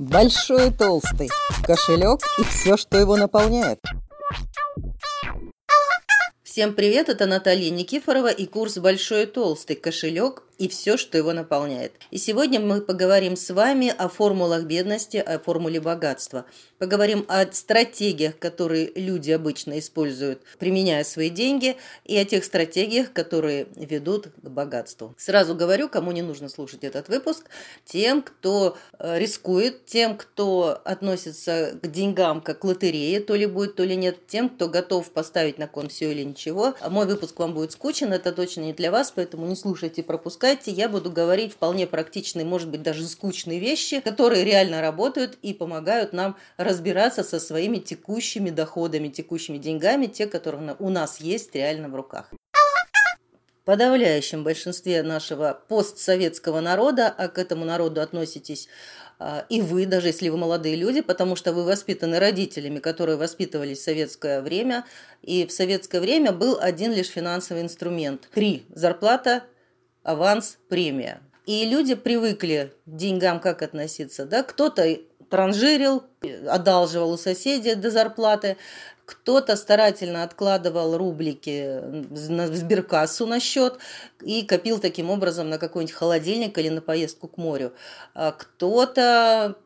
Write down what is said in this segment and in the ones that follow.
Большой и толстый, кошелек и все, что его наполняет. Всем привет, это Наталья Никифорова и курс «Большой и толстый. Кошелек и все, что его наполняет». И сегодня мы поговорим с вами о формулах бедности, о формуле богатства. Поговорим о стратегиях, которые люди обычно используют, применяя свои деньги, и о тех стратегиях, которые ведут к богатству. Сразу говорю, кому не нужно слушать этот выпуск, тем, кто э, рискует, тем, кто относится к деньгам как к лотерее, то ли будет, то ли нет, тем, кто готов поставить на кон все или ничего. А мой выпуск вам будет скучен, это точно не для вас, поэтому не слушайте, пропускайте. Я буду говорить вполне практичные, может быть, даже скучные вещи, которые реально работают и помогают нам разбираться со своими текущими доходами, текущими деньгами, те, которые у нас есть реально в руках подавляющем большинстве нашего постсоветского народа, а к этому народу относитесь а, и вы, даже если вы молодые люди, потому что вы воспитаны родителями, которые воспитывались в советское время, и в советское время был один лишь финансовый инструмент. Три – зарплата, аванс, премия. И люди привыкли к деньгам как относиться. Да? Кто-то транжирил, одалживал у соседей до зарплаты, кто-то старательно откладывал рублики в сберкассу на счет и копил таким образом на какой-нибудь холодильник или на поездку к морю. А кто-то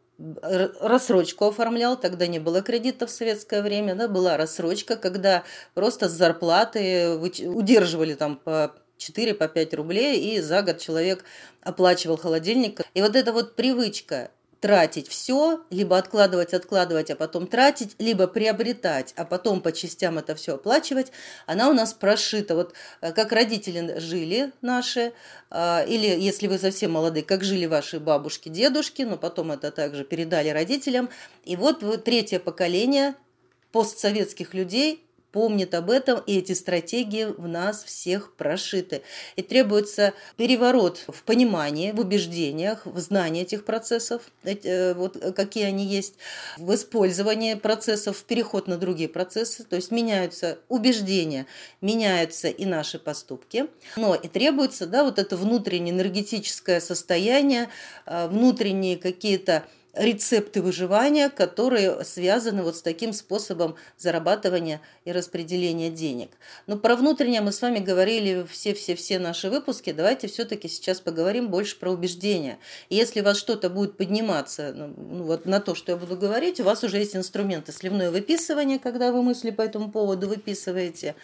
рассрочку оформлял, тогда не было кредитов в советское время, да, была рассрочка, когда просто с зарплаты удерживали там по 4 по 5 рублей, и за год человек оплачивал холодильник. И вот эта вот привычка тратить все, либо откладывать, откладывать, а потом тратить, либо приобретать, а потом по частям это все оплачивать, она у нас прошита. Вот э, как родители жили наши, а, или если вы совсем молодые, как жили ваши бабушки, дедушки, но потом это также передали родителям. И вот третье поколение постсоветских людей помнит об этом, и эти стратегии в нас всех прошиты. И требуется переворот в понимании, в убеждениях, в знании этих процессов, э, вот какие они есть, в использовании процессов, в переход на другие процессы. То есть меняются убеждения, меняются и наши поступки. Но и требуется да, вот это внутреннее энергетическое состояние, э, внутренние какие-то рецепты выживания, которые связаны вот с таким способом зарабатывания и распределения денег. Но про внутреннее мы с вами говорили все-все-все наши выпуски. Давайте все-таки сейчас поговорим больше про убеждения. Если у вас что-то будет подниматься ну, ну, вот на то, что я буду говорить, у вас уже есть инструменты сливное выписывание, когда вы мысли по этому поводу выписываете,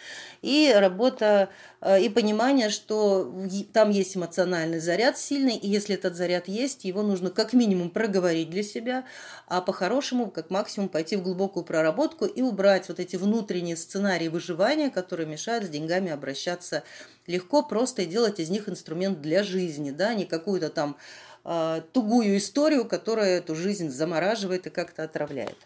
и работа э, и понимание, что там есть эмоциональный заряд сильный, и если этот заряд есть, его нужно как минимум проговорить для для себя, а по-хорошему, как максимум, пойти в глубокую проработку и убрать вот эти внутренние сценарии выживания, которые мешают с деньгами обращаться легко, просто и делать из них инструмент для жизни, да, не какую-то там э, тугую историю, которая эту жизнь замораживает и как-то отравляет.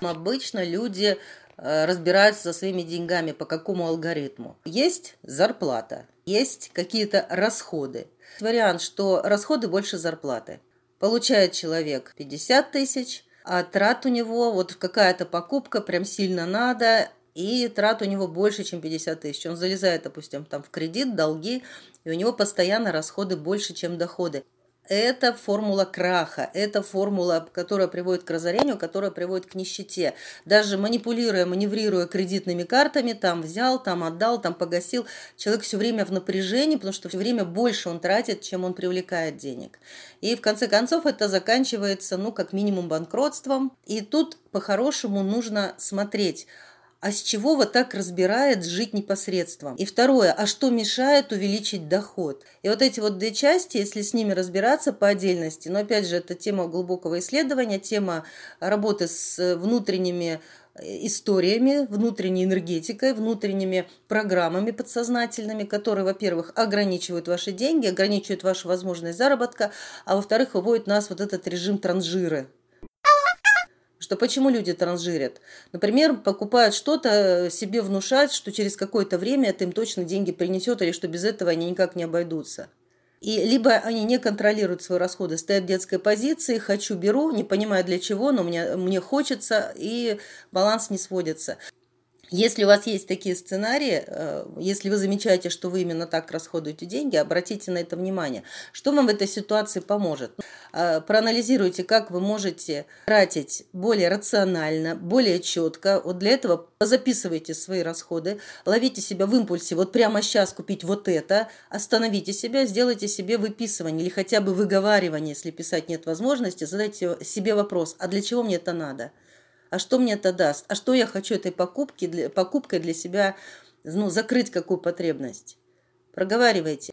Обычно люди а, разбираются со своими деньгами по какому алгоритму. Есть зарплата, есть какие-то расходы. Вариант, что расходы больше зарплаты. Получает человек 50 тысяч, а трат у него, вот какая-то покупка прям сильно надо, и трат у него больше, чем 50 тысяч. Он залезает, допустим, там в кредит, долги, и у него постоянно расходы больше, чем доходы. Это формула краха, это формула, которая приводит к разорению, которая приводит к нищете. Даже манипулируя, маневрируя кредитными картами, там взял, там отдал, там погасил, человек все время в напряжении, потому что все время больше он тратит, чем он привлекает денег. И в конце концов это заканчивается, ну, как минимум банкротством. И тут по-хорошему нужно смотреть – а с чего вот так разбирает жить непосредством? И второе, а что мешает увеличить доход? И вот эти вот две части, если с ними разбираться по отдельности, но опять же, это тема глубокого исследования, тема работы с внутренними э, историями, внутренней энергетикой, внутренними программами подсознательными, которые, во-первых, ограничивают ваши деньги, ограничивают вашу возможность заработка, а во-вторых, выводят нас вот этот режим транжиры, что почему люди транжирят? Например, покупают что-то, себе внушать, что через какое-то время это им точно деньги принесет, или что без этого они никак не обойдутся. И либо они не контролируют свои расходы, стоят в детской позиции, хочу, беру, не понимаю для чего, но мне, мне хочется, и баланс не сводится. Если у вас есть такие сценарии, э, если вы замечаете, что вы именно так расходуете деньги, обратите на это внимание. Что вам в этой ситуации поможет? Э, проанализируйте, как вы можете тратить более рационально, более четко. Вот для этого записывайте свои расходы, ловите себя в импульсе, вот прямо сейчас купить вот это, остановите себя, сделайте себе выписывание или хотя бы выговаривание, если писать нет возможности, задайте себе вопрос, а для чего мне это надо? А что мне это даст, а что я хочу этой покупки, для, покупкой для себя ну, закрыть какую потребность. Проговаривайте.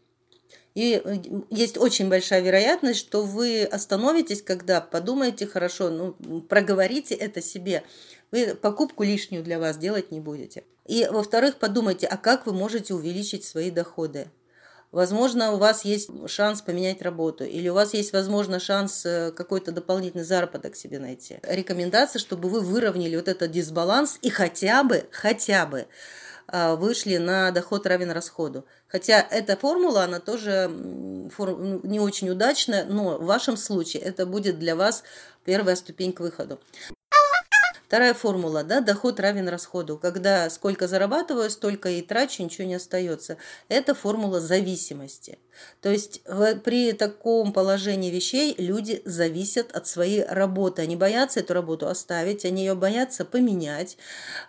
И э, есть очень большая вероятность, что вы остановитесь, когда подумаете хорошо, ну, проговорите это себе. Вы покупку лишнюю для вас делать не будете. И, во-вторых, подумайте, а как вы можете увеличить свои доходы? Возможно, у вас есть шанс поменять работу, или у вас есть, возможно, шанс э, какой-то дополнительный заработок себе найти. Рекомендация, чтобы вы выровняли вот этот дисбаланс и хотя бы, хотя бы а, вышли на доход равен расходу. Хотя эта формула, она тоже не очень удачная, но в вашем случае это будет для вас первая ступень к выходу. Вторая формула, да, доход равен расходу. Когда сколько зарабатываю, столько и трачу, ничего не остается. Это формула зависимости. То есть при таком положении вещей люди зависят от своей работы. Они боятся эту работу оставить, они ее боятся поменять,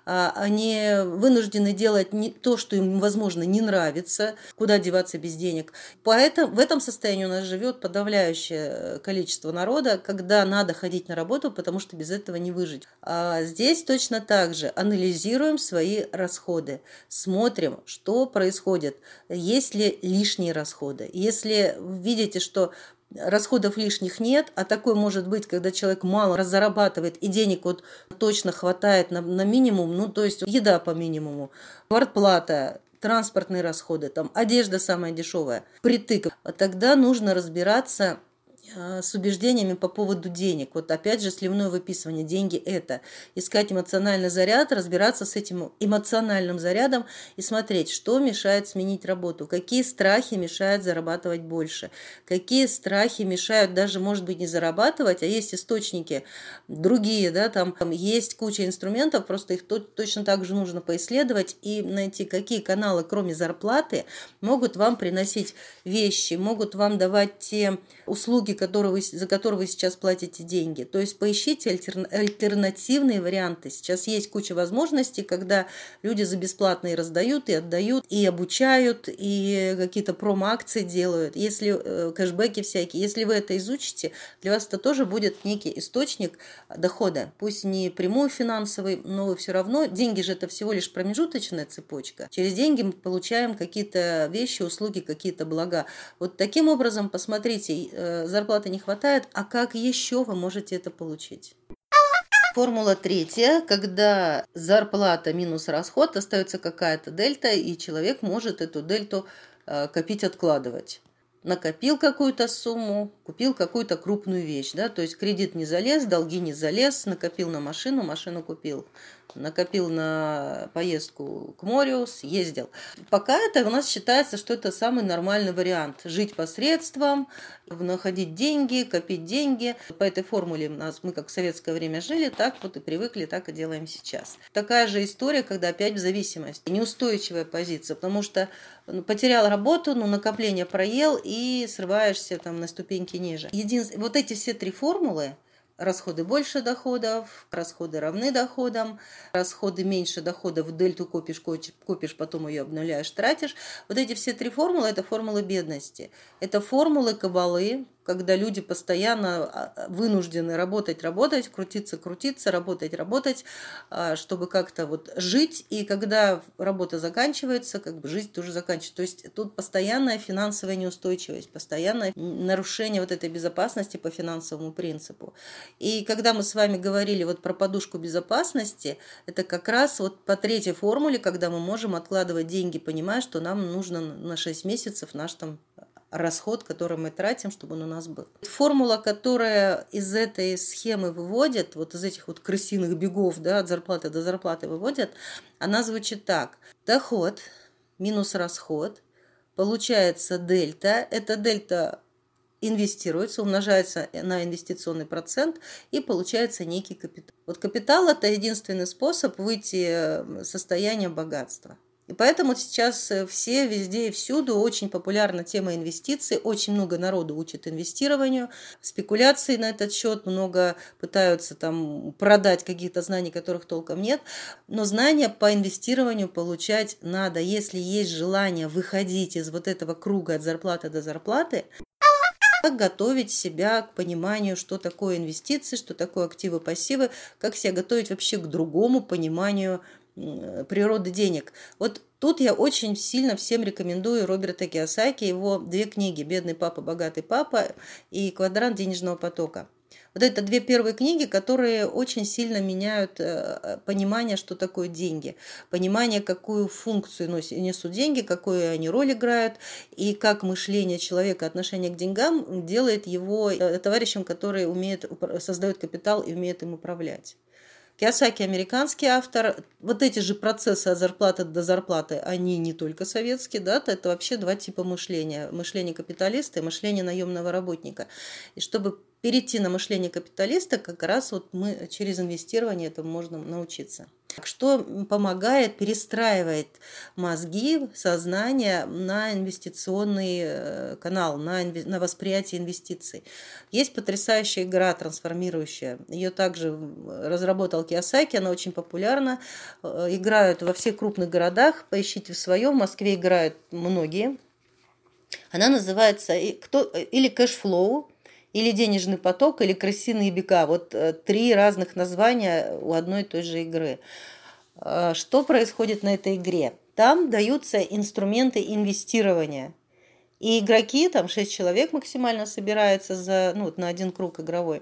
а, они вынуждены делать не то, что им, возможно, не нравится, куда деваться без денег. Поэтому в этом состоянии у нас живет подавляющее количество народа, когда надо ходить на работу, потому что без этого не выжить. А здесь точно так же анализируем свои расходы, смотрим, что происходит, есть ли лишние расходы. Если видите, что расходов лишних нет, а такой может быть, когда человек мало зарабатывает и денег вот точно хватает на, на минимум, ну то есть еда по минимуму, квартплата, транспортные расходы, там одежда самая дешевая, притык, тогда нужно разбираться с убеждениями по поводу денег. Вот опять же сливное выписывание. Деньги – это искать эмоциональный заряд, разбираться с этим эмоциональным зарядом и смотреть, что мешает сменить работу, какие страхи мешают зарабатывать больше, какие страхи мешают даже, может быть, не зарабатывать, а есть источники другие, да, там, там есть куча инструментов, просто их то, точно так же нужно поисследовать и найти, какие каналы, кроме зарплаты, могут вам приносить вещи, могут вам давать те услуги, которые вы, за которые вы сейчас платите деньги. То есть поищите альтерна, альтернативные варианты. Сейчас есть куча возможностей, когда люди за бесплатно и раздают, и отдают, и обучают, и какие-то промо-акции делают. Если э, кэшбэки всякие, если вы это изучите, для вас это тоже будет некий источник дохода. Пусть не прямой финансовый, но все равно деньги же это всего лишь промежуточная цепочка. Через деньги мы получаем какие-то вещи, услуги, какие-то блага. Вот таким образом, посмотрите, э, зарплаты не хватает, а как еще вы можете это получить? Формула третья, когда зарплата минус расход, остается какая-то дельта, и человек может эту дельту э, копить, откладывать. Накопил какую-то сумму, купил какую-то крупную вещь, да, то есть кредит не залез, долги не залез, накопил на машину, машину купил накопил на поездку к морю, съездил. Пока это у нас считается, что это самый нормальный вариант. Жить посредством, находить деньги, копить деньги. По этой формуле у нас мы как в советское время жили, так вот и привыкли, так и делаем сейчас. Такая же история, когда опять в зависимости. Неустойчивая позиция, потому что ну, потерял работу, но накопление проел и срываешься там на ступеньки ниже. Единственное, вот эти все три формулы, расходы больше доходов, расходы равны доходам, расходы меньше доходов, дельту копишь, копишь, потом ее обнуляешь, тратишь. Вот эти все три формулы – это формулы бедности. Это формулы кабалы, когда люди постоянно а, вынуждены работать, работать, крутиться, крутиться, работать, работать, а, чтобы как-то вот жить. И когда работа заканчивается, как бы жизнь тоже заканчивается. То есть тут постоянная финансовая неустойчивость, постоянное нарушение вот этой безопасности по финансовому принципу. И когда мы с вами говорили вот про подушку безопасности, это как раз вот по третьей формуле, когда мы можем откладывать деньги, понимая, что нам нужно на 6 месяцев наш там расход, который мы тратим, чтобы он у нас был. Формула, которая из этой схемы выводит, вот из этих вот крысиных бегов, да, от зарплаты до зарплаты выводит, она звучит так. Доход минус расход, получается дельта. Эта дельта инвестируется, умножается на инвестиционный процент и получается некий капитал. Вот капитал – это единственный способ выйти в состояние богатства. И поэтому сейчас э, все везде и всюду очень популярна тема инвестиций, очень много народу учат инвестированию, спекуляции на этот счет, много пытаются там продать какие-то знания, которых толком нет, но знания по инвестированию получать надо, если есть желание выходить из вот этого круга от зарплаты до зарплаты, как готовить себя к пониманию, что такое инвестиции, что такое активы-пассивы, как себя готовить вообще к другому пониманию природы денег. Вот тут я очень сильно всем рекомендую Роберта Киосаки, его две книги «Бедный папа, богатый папа» и «Квадрант денежного потока». Вот это две первые книги, которые очень сильно меняют э, понимание, что такое деньги, понимание, какую функцию несут деньги, какую они роль играют, и как мышление человека, отношение к деньгам делает его э, товарищем, который умеет, создает капитал и умеет им управлять. Киосаки американский автор. Вот эти же процессы от зарплаты до зарплаты, они не только советские, да, это вообще два типа мышления. Мышление капиталиста и мышление наемного работника. И чтобы перейти на мышление капиталиста, как раз вот мы через инвестирование этому можно научиться. Что помогает, перестраивает мозги, сознание на инвестиционный э, канал, на, на восприятие инвестиций. Есть потрясающая игра трансформирующая. Ее также разработал Киосаки, она очень популярна. Э, играют во всех крупных городах, поищите в своем. В Москве играют многие. Она называется кто, или cashflow, или денежный поток, или крысиные бега. Вот э, три разных названия у одной и той же игры. Э, что происходит на этой игре? Там даются инструменты инвестирования. И игроки, там 6 человек максимально собирается за, ну, вот на один круг игровой.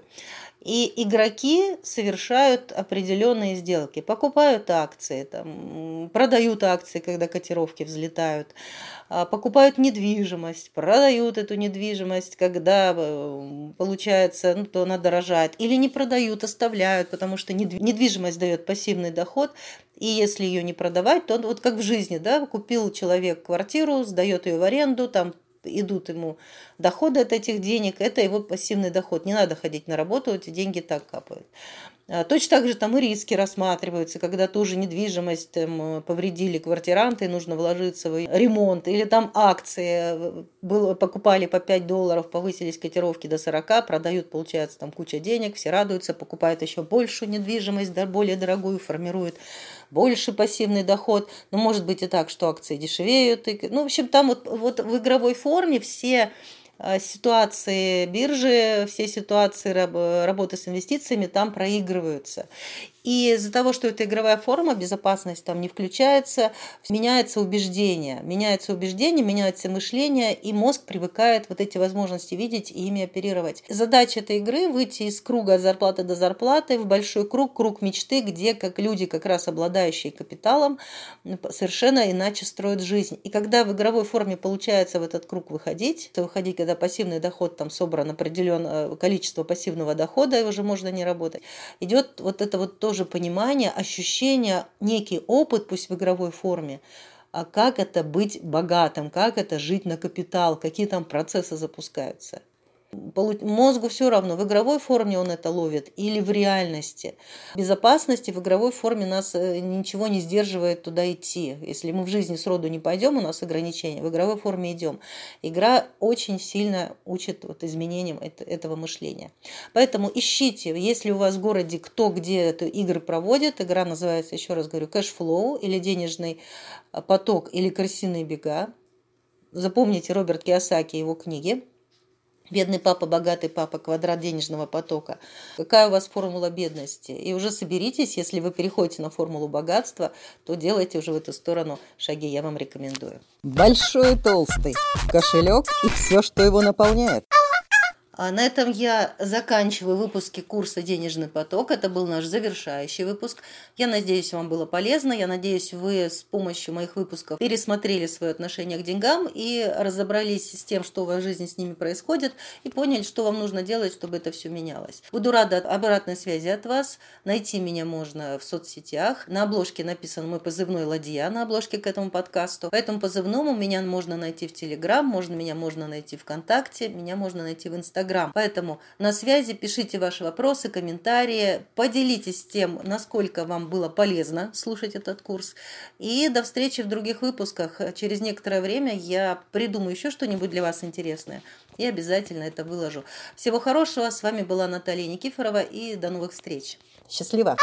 И игроки совершают определенные сделки, покупают акции, там, продают акции, когда котировки взлетают, а, покупают недвижимость, продают эту недвижимость, когда э, получается, ну, то она дорожает, или не продают, оставляют, потому что недвижимость дает пассивный доход, и если ее не продавать, то вот как в жизни, да, купил человек квартиру, сдает ее в аренду, там идут ему доходы от этих денег, это его пассивный доход. Не надо ходить на работу, эти деньги так капают. А, точно так же там и риски рассматриваются, когда тоже недвижимость там, повредили квартиранты, нужно вложиться в ремонт, или там акции э, было, покупали по 5 долларов, повысились котировки до 40, продают, получается, там куча денег, все радуются, покупают еще большую недвижимость, более дорогую, формируют больше пассивный доход. Но может быть и так, что акции дешевеют. И, ну, в общем, там вот, вот в игровой форме все Э, ситуации биржи, все ситуации работы с инвестициями там проигрываются. И из-за того, что это игровая форма, безопасность там не включается, меняется убеждение. Меняется убеждение, меняется мышление, и мозг привыкает вот эти возможности видеть и ими оперировать. Задача этой игры – выйти из круга от зарплаты до зарплаты в большой круг, круг мечты, где как люди, как раз обладающие капиталом, совершенно иначе строят жизнь. И когда в игровой форме получается в этот круг выходить, то выходить, когда пассивный доход там собран определенное э, количество пассивного дохода, и уже можно не работать, идет вот это вот тоже тоже понимание, ощущение, некий опыт, пусть в игровой форме, а как это быть богатым, как это жить на капитал, какие там процессы запускаются. Мозгу все равно, в игровой форме он это ловит или в реальности. Безопасности в игровой форме нас э, ничего не сдерживает туда идти. Если мы в жизни сроду не пойдем, у нас ограничения. В игровой форме идем. Игра очень сильно учит вот изменениям этого мышления. Поэтому ищите, если у вас в городе кто где эту игры проводит, игра называется, еще раз говорю, cashflow или денежный а, поток или крысиные бега. Запомните Роберт Киосаки, его книги – Бедный папа, богатый папа, квадрат денежного потока. Какая у вас формула бедности? И уже соберитесь, если вы переходите на формулу богатства, то делайте уже в эту сторону шаги, я вам рекомендую. Большой и толстый, кошелек и все, что его наполняет. А на этом я заканчиваю выпуски курса «Денежный поток». Это был наш завершающий выпуск. Я надеюсь, вам было полезно. Я надеюсь, вы с помощью моих выпусков пересмотрели свое отношение к деньгам и разобрались с тем, что в вашей жизни с ними происходит, и поняли, что вам нужно делать, чтобы это все менялось. Буду рада обратной связи от вас. Найти меня можно в соцсетях. На обложке написан мой позывной «Ладья» на обложке к этому подкасту. По этому позывному меня можно найти в Телеграм, можно, меня можно найти ВКонтакте, меня можно найти в Инстаграм Инстаграм. Поэтому на связи, пишите ваши вопросы, комментарии, поделитесь тем, насколько вам было полезно слушать этот курс. И до встречи в других выпусках. Через некоторое время я придумаю еще что-нибудь для вас интересное и обязательно это выложу. Всего хорошего. С вами была Наталья Никифорова и до новых встреч. Счастливо!